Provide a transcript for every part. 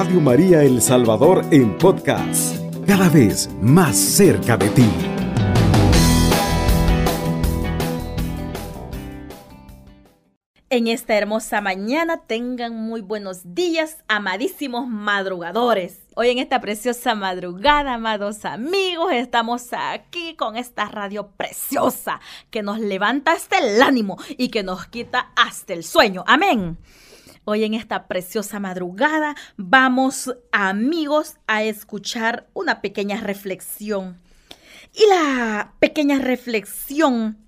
Radio María El Salvador en podcast, cada vez más cerca de ti. En esta hermosa mañana tengan muy buenos días, amadísimos madrugadores. Hoy en esta preciosa madrugada, amados amigos, estamos aquí con esta radio preciosa que nos levanta hasta el ánimo y que nos quita hasta el sueño. Amén. Hoy en esta preciosa madrugada vamos, amigos, a escuchar una pequeña reflexión. Y la pequeña reflexión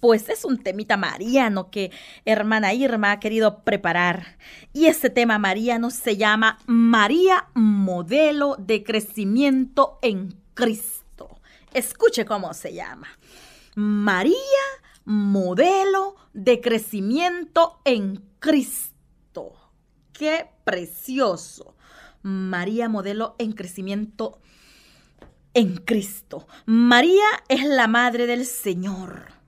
pues es un temita mariano que hermana Irma ha querido preparar. Y ese tema mariano se llama María Modelo de Crecimiento en Cristo. Escuche cómo se llama. María Modelo de Crecimiento en Cristo. Qué precioso. María Modelo en Crecimiento en Cristo. María es la Madre del Señor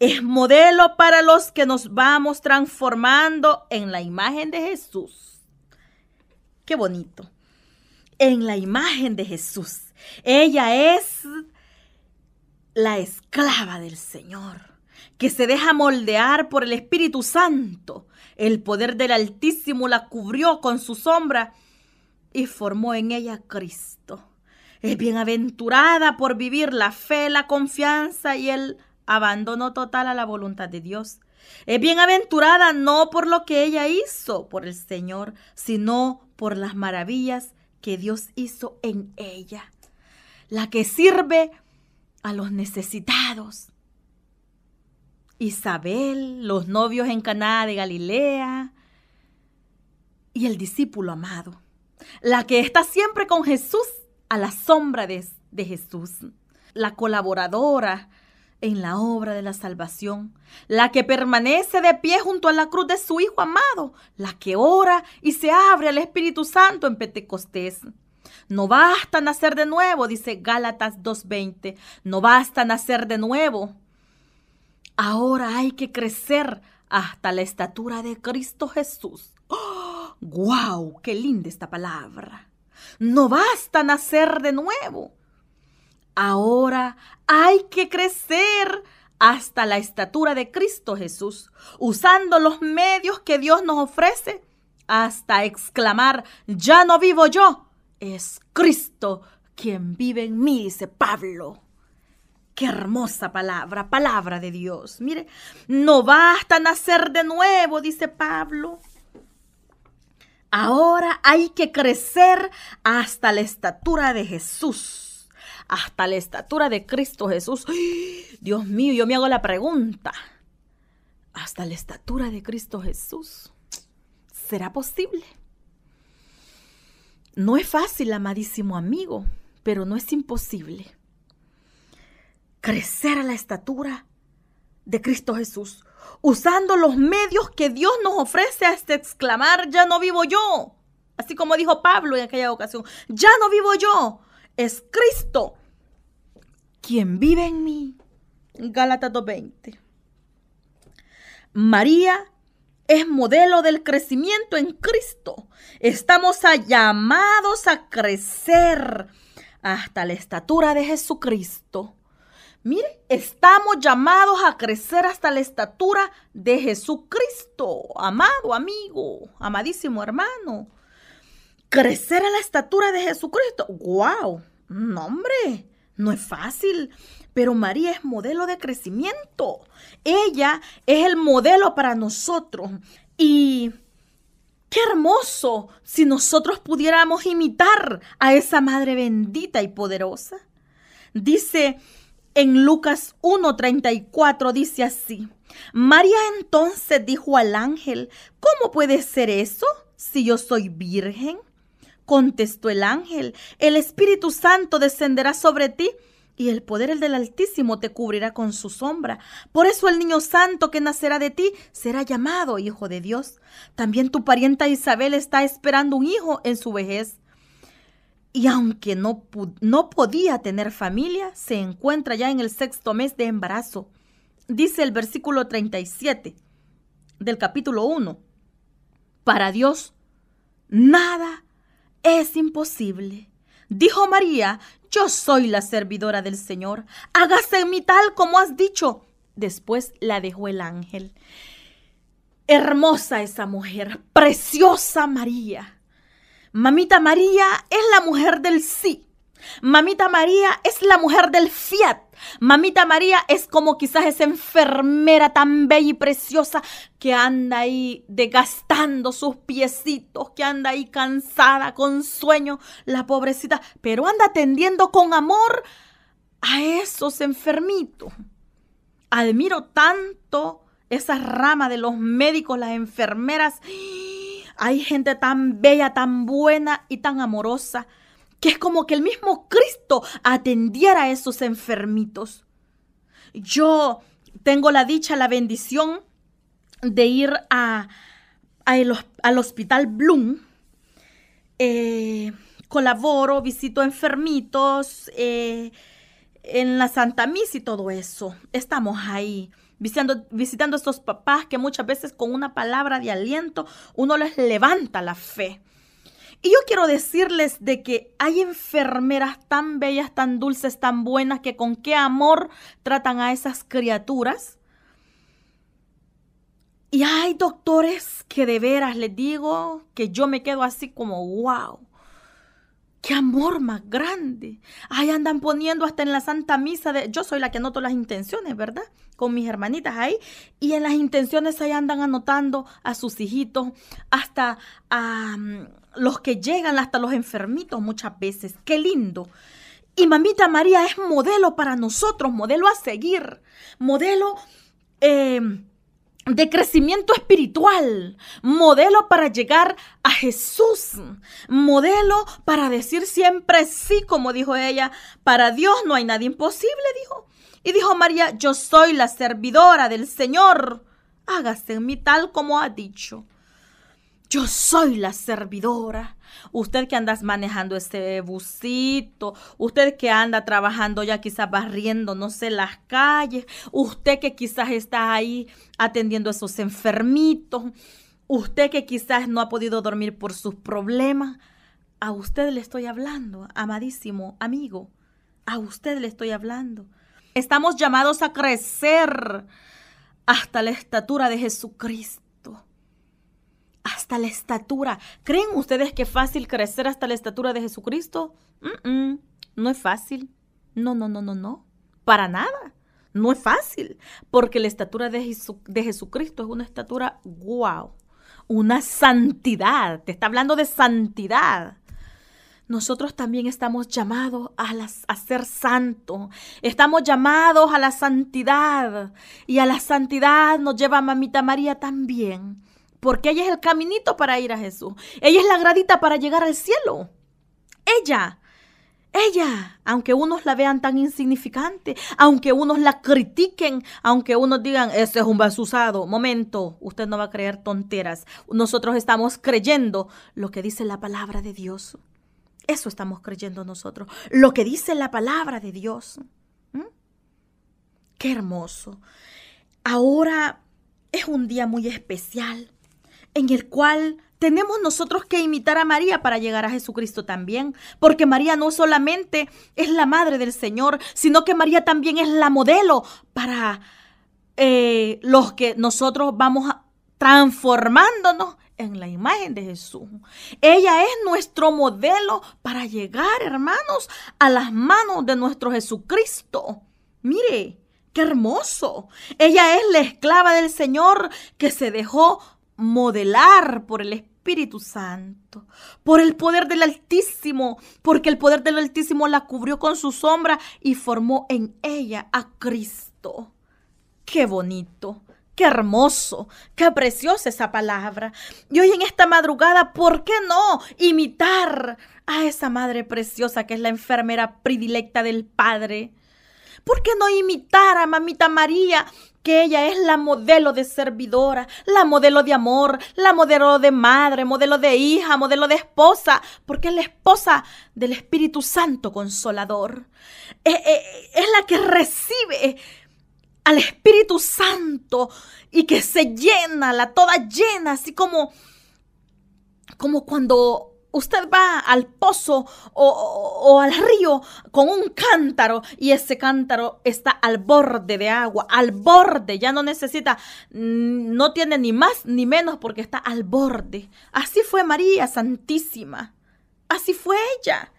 es modelo para los que nos vamos transformando en la imagen de Jesús. Qué bonito. En la imagen de Jesús. Ella es la esclava del Señor, que se deja moldear por el Espíritu Santo. El poder del Altísimo la cubrió con su sombra y formó en ella Cristo. Es bienaventurada por vivir la fe, la confianza y el abandono total a la voluntad de Dios. Es bienaventurada no por lo que ella hizo por el Señor, sino por las maravillas que Dios hizo en ella. La que sirve a los necesitados. Isabel, los novios en Caná de Galilea y el discípulo amado. La que está siempre con Jesús a la sombra de, de Jesús. La colaboradora, en la obra de la salvación, la que permanece de pie junto a la cruz de su Hijo amado, la que ora y se abre al Espíritu Santo en Pentecostés. No basta nacer de nuevo, dice Gálatas 2.20, no basta nacer de nuevo. Ahora hay que crecer hasta la estatura de Cristo Jesús. ¡Guau! ¡Qué linda esta palabra! No basta nacer de nuevo. Ahora hay que crecer hasta la estatura de Cristo Jesús, usando los medios que Dios nos ofrece hasta exclamar, ya no vivo yo, es Cristo quien vive en mí, dice Pablo. Qué hermosa palabra, palabra de Dios. Mire, no basta nacer de nuevo, dice Pablo. Ahora hay que crecer hasta la estatura de Jesús hasta la estatura de Cristo Jesús. Dios mío, yo me hago la pregunta. Hasta la estatura de Cristo Jesús. ¿Será posible? No es fácil, amadísimo amigo, pero no es imposible. Crecer a la estatura de Cristo Jesús, usando los medios que Dios nos ofrece hasta exclamar, ya no vivo yo. Así como dijo Pablo en aquella ocasión, ya no vivo yo, es Cristo quien vive en mí. Gálatas 2.20. María es modelo del crecimiento en Cristo. Estamos llamados a crecer hasta la estatura de Jesucristo. Mire, estamos llamados a crecer hasta la estatura de Jesucristo, amado amigo, amadísimo hermano. Crecer a la estatura de Jesucristo. ¡Wow! No, hombre. No es fácil, pero María es modelo de crecimiento. Ella es el modelo para nosotros. Y qué hermoso si nosotros pudiéramos imitar a esa Madre bendita y poderosa. Dice en Lucas 1:34, dice así. María entonces dijo al ángel, ¿cómo puede ser eso si yo soy virgen? Contestó el ángel, el Espíritu Santo descenderá sobre ti y el poder del Altísimo te cubrirá con su sombra. Por eso el niño santo que nacerá de ti será llamado Hijo de Dios. También tu parienta Isabel está esperando un hijo en su vejez. Y aunque no, no podía tener familia, se encuentra ya en el sexto mes de embarazo. Dice el versículo 37 del capítulo 1. Para Dios nada es imposible. Dijo María, yo soy la servidora del Señor. Hágase en mí tal como has dicho. Después la dejó el ángel. Hermosa esa mujer, preciosa María. Mamita María es la mujer del sí. Mamita María es la mujer del fiat. Mamita María es como quizás esa enfermera tan bella y preciosa que anda ahí desgastando sus piecitos, que anda ahí cansada, con sueño, la pobrecita, pero anda atendiendo con amor a esos enfermitos. Admiro tanto esa rama de los médicos, las enfermeras. Hay gente tan bella, tan buena y tan amorosa que es como que el mismo Cristo atendiera a esos enfermitos. Yo tengo la dicha, la bendición de ir al hospital Bloom. Eh, colaboro, visito enfermitos eh, en la Santa Misa y todo eso. Estamos ahí visitando, visitando a estos papás que muchas veces con una palabra de aliento uno les levanta la fe. Y yo quiero decirles de que hay enfermeras tan bellas, tan dulces, tan buenas, que con qué amor tratan a esas criaturas. Y hay doctores que de veras les digo que yo me quedo así como, wow. ¡Qué amor más grande! Ahí andan poniendo hasta en la Santa Misa de... Yo soy la que anoto las intenciones, ¿verdad? Con mis hermanitas ahí. Y en las intenciones ahí andan anotando a sus hijitos, hasta a los que llegan, hasta los enfermitos muchas veces. ¡Qué lindo! Y mamita María es modelo para nosotros, modelo a seguir, modelo... Eh, de crecimiento espiritual, modelo para llegar a Jesús, modelo para decir siempre sí, como dijo ella, para Dios no hay nada imposible, dijo. Y dijo María, yo soy la servidora del Señor, hágase en mí tal como ha dicho. Yo soy la servidora. Usted que anda manejando este busito, usted que anda trabajando ya quizás barriendo, no sé, las calles, usted que quizás está ahí atendiendo a esos enfermitos, usted que quizás no ha podido dormir por sus problemas, a usted le estoy hablando, amadísimo amigo, a usted le estoy hablando. Estamos llamados a crecer hasta la estatura de Jesucristo hasta la estatura. ¿Creen ustedes que es fácil crecer hasta la estatura de Jesucristo? no es fácil. No, no, no, no, no. Para nada. No es fácil. Porque la estatura de, Jesucristo es una estatura wow. Una santidad. Te está hablando de santidad nosotros también estamos llamados a, a, ser santos. Estamos llamados a la santidad. Y a la santidad nos lleva Mamita María también porque ella es el caminito para ir a Jesús. Ella es la gradita para llegar al cielo. Ella, ella, aunque unos la vean tan insignificante, aunque unos la critiquen, aunque unos digan, ese es un basusado, momento, usted no va a creer tonteras. Nosotros estamos creyendo lo que dice la palabra de Dios. Eso estamos creyendo nosotros, lo que dice la palabra de Dios. ¿Mm? Qué hermoso. Ahora es un día muy especial en el cual tenemos nosotros que imitar a María para llegar a Jesucristo también, porque María no solamente es la madre del Señor, sino que María también es la modelo para eh, los que nosotros vamos transformándonos en la imagen de Jesús. Ella es nuestro modelo para llegar, hermanos, a las manos de nuestro Jesucristo. Mire, qué hermoso. Ella es la esclava del Señor que se dejó modelar por el Espíritu Santo, por el poder del Altísimo, porque el poder del Altísimo la cubrió con su sombra y formó en ella a Cristo. Qué bonito. Qué hermoso, qué preciosa esa palabra. Y hoy en esta madrugada, ¿por qué no imitar a esa madre preciosa que es la enfermera predilecta del Padre? ¿Por qué no imitar a mamita María, que ella es la modelo de servidora, la modelo de amor, la modelo de madre, modelo de hija, modelo de esposa, porque es la esposa del Espíritu Santo Consolador. Eh, eh, es la que recibe al Espíritu Santo y que se llena, la toda llena, así como como cuando usted va al pozo o, al río con un cántaro y ese cántaro está al borde de agua, al borde, ya no necesita, mm, no tiene ni más ni menos porque está al borde. Así fue María Santísima, así fue ella,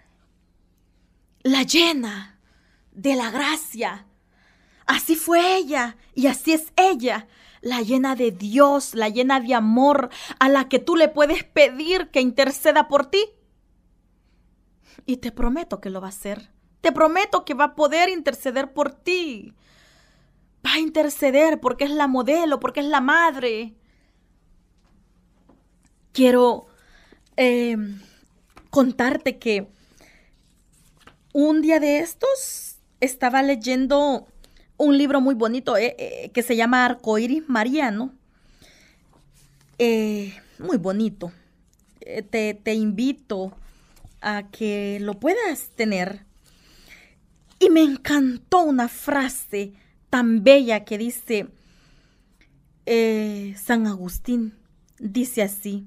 la llena de la gracia. Así fue ella y así es ella la llena de Dios, la llena de amor, a la que tú le puedes pedir que interceda por ti. Y te prometo que lo va a hacer. Te prometo que va a poder interceder por ti. Va a interceder porque es la modelo, porque es la madre. Quiero eh, contarte que un día de estos estaba leyendo un libro muy bonito eh, eh, que se llama Arcoiris Mariano. Eh, muy bonito. Te, te, invito a que lo puedas tener. Y me encantó una frase tan bella que dice San Agustín. Dice así.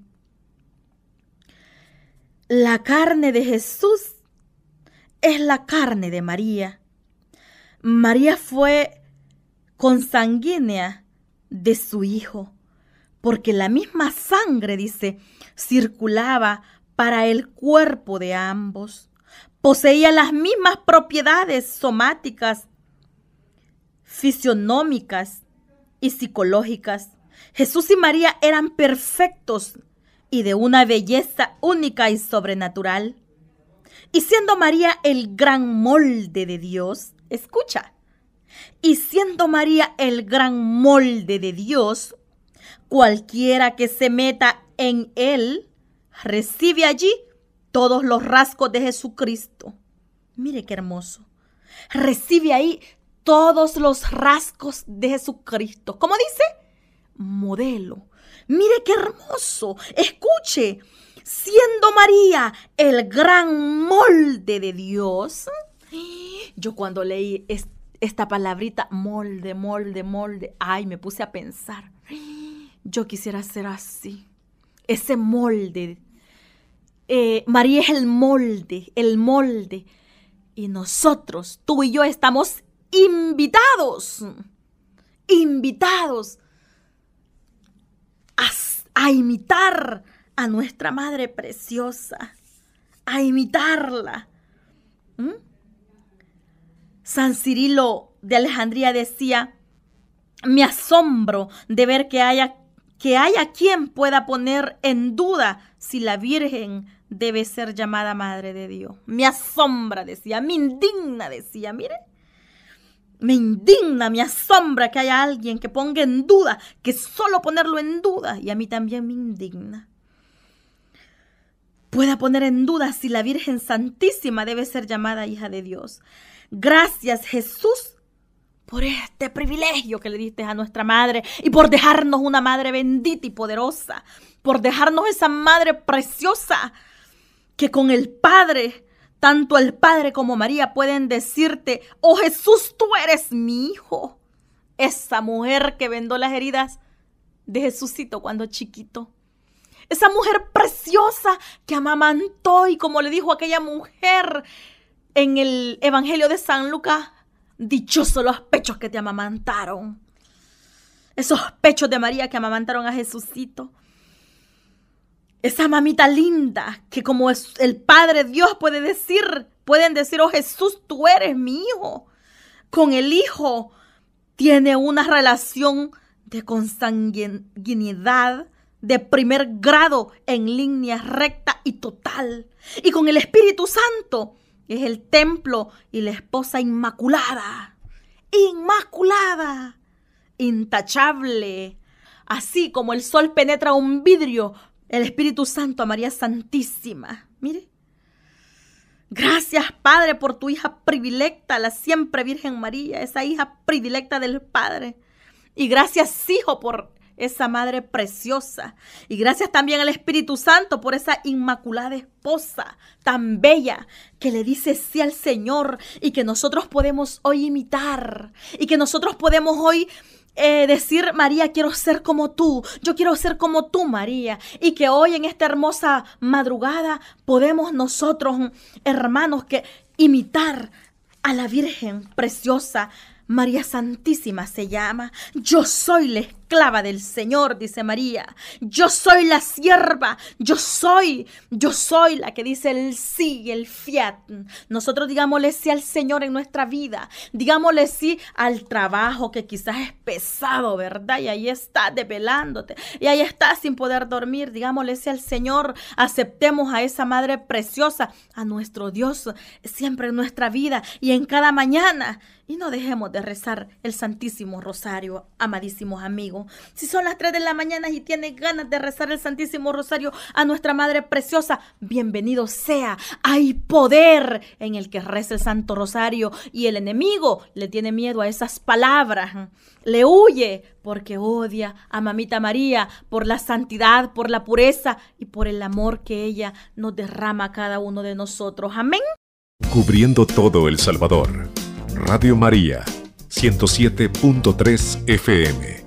La carne de Jesús es la carne de María María fue consanguínea de su hijo, porque la misma sangre, dice, circulaba para el cuerpo de ambos. Poseía las mismas propiedades somáticas, fisionómicas y psicológicas. Jesús y María eran perfectos y de una belleza única y sobrenatural. Y siendo María el gran molde de Dios, Escucha. Y siendo María el gran molde de Dios, cualquiera que se meta en él, recibe allí todos los rasgos de Jesucristo. Mire qué hermoso. Recibe ahí todos los rasgos de Jesucristo. ¿Cómo dice? Modelo. Mire qué hermoso. Escuche. Siendo María el gran molde de Dios, yo cuando leí esta palabrita, molde, molde, molde, ay, me puse a pensar, yo quisiera ser así, ese molde. Eh, María es el molde, el molde. Y nosotros, tú y yo, estamos invitados, invitados a, imitar a nuestra Madre Preciosa, a imitarla. ¿Mm? San Cirilo de Alejandría decía, me asombro de ver que haya, que haya quien pueda poner en duda si la Virgen debe ser llamada Madre de Dios. Me asombra, decía, me indigna, decía, mire. Me indigna, me asombra que haya alguien que ponga en duda, que solo ponerlo en duda, y a mí también me indigna. Pueda poner en duda si la Virgen Santísima debe ser llamada hija de Dios. Gracias Jesús por este privilegio que le diste a nuestra madre y por dejarnos una madre bendita y poderosa, por dejarnos esa madre preciosa que con el Padre, tanto el Padre como María pueden decirte, oh Jesús, tú eres mi hijo. Esa mujer que vendó las heridas de Jesucito cuando chiquito. Esa mujer preciosa que amamantó y como le dijo aquella mujer en el Evangelio de San Lucas, dichosos los pechos que te amamantaron. Esos pechos de María que amamantaron a Jesucito. Esa mamita linda que como es el Padre Dios puede decir, pueden decir, oh Jesús, tú eres mi hijo. Con el hijo tiene una relación de consanguinidad de primer grado en línea recta y total. Y con el Espíritu Santo es el templo y la esposa inmaculada, inmaculada, intachable. Así como el sol penetra un vidrio, el Espíritu Santo a María Santísima. Mire. Gracias, Padre, por tu hija predilecta, la siempre Virgen María, esa hija predilecta del Padre. Y gracias, Hijo, por esa madre preciosa. Y gracias también al Espíritu Santo por esa inmaculada esposa tan bella que le dice sí al Señor y que nosotros podemos hoy imitar y que nosotros podemos hoy eh, decir, María, quiero ser como tú, yo quiero ser como tú, María, y que hoy en esta hermosa madrugada podemos nosotros, hermanos, que imitar a la Virgen preciosa, María Santísima se llama. Yo soy la esclava del Señor, dice María. Yo soy la sierva. Yo soy, yo soy la que dice el sí, el fiat. Nosotros digámosle sí al Señor en nuestra vida. Digámosle sí al trabajo que quizás es pesado, ¿verdad? Y ahí está develándote. Y ahí está sin poder dormir. Digámosle sí al Señor. Aceptemos a esa Madre preciosa, a nuestro Dios, siempre en nuestra vida y en cada mañana. Y no dejemos de rezar el Santísimo Rosario, amadísimos amigos. Si son las 3 de la mañana y tienes ganas de rezar el Santísimo Rosario a nuestra Madre Preciosa, bienvenido sea. Hay poder en el que reza el Santo Rosario y el enemigo le tiene miedo a esas palabras. Le huye porque odia a Mamita María por la santidad, por la pureza y por el amor que ella nos derrama a cada uno de nosotros. Amén. Cubriendo todo El Salvador. Radio María, 107.3 FM.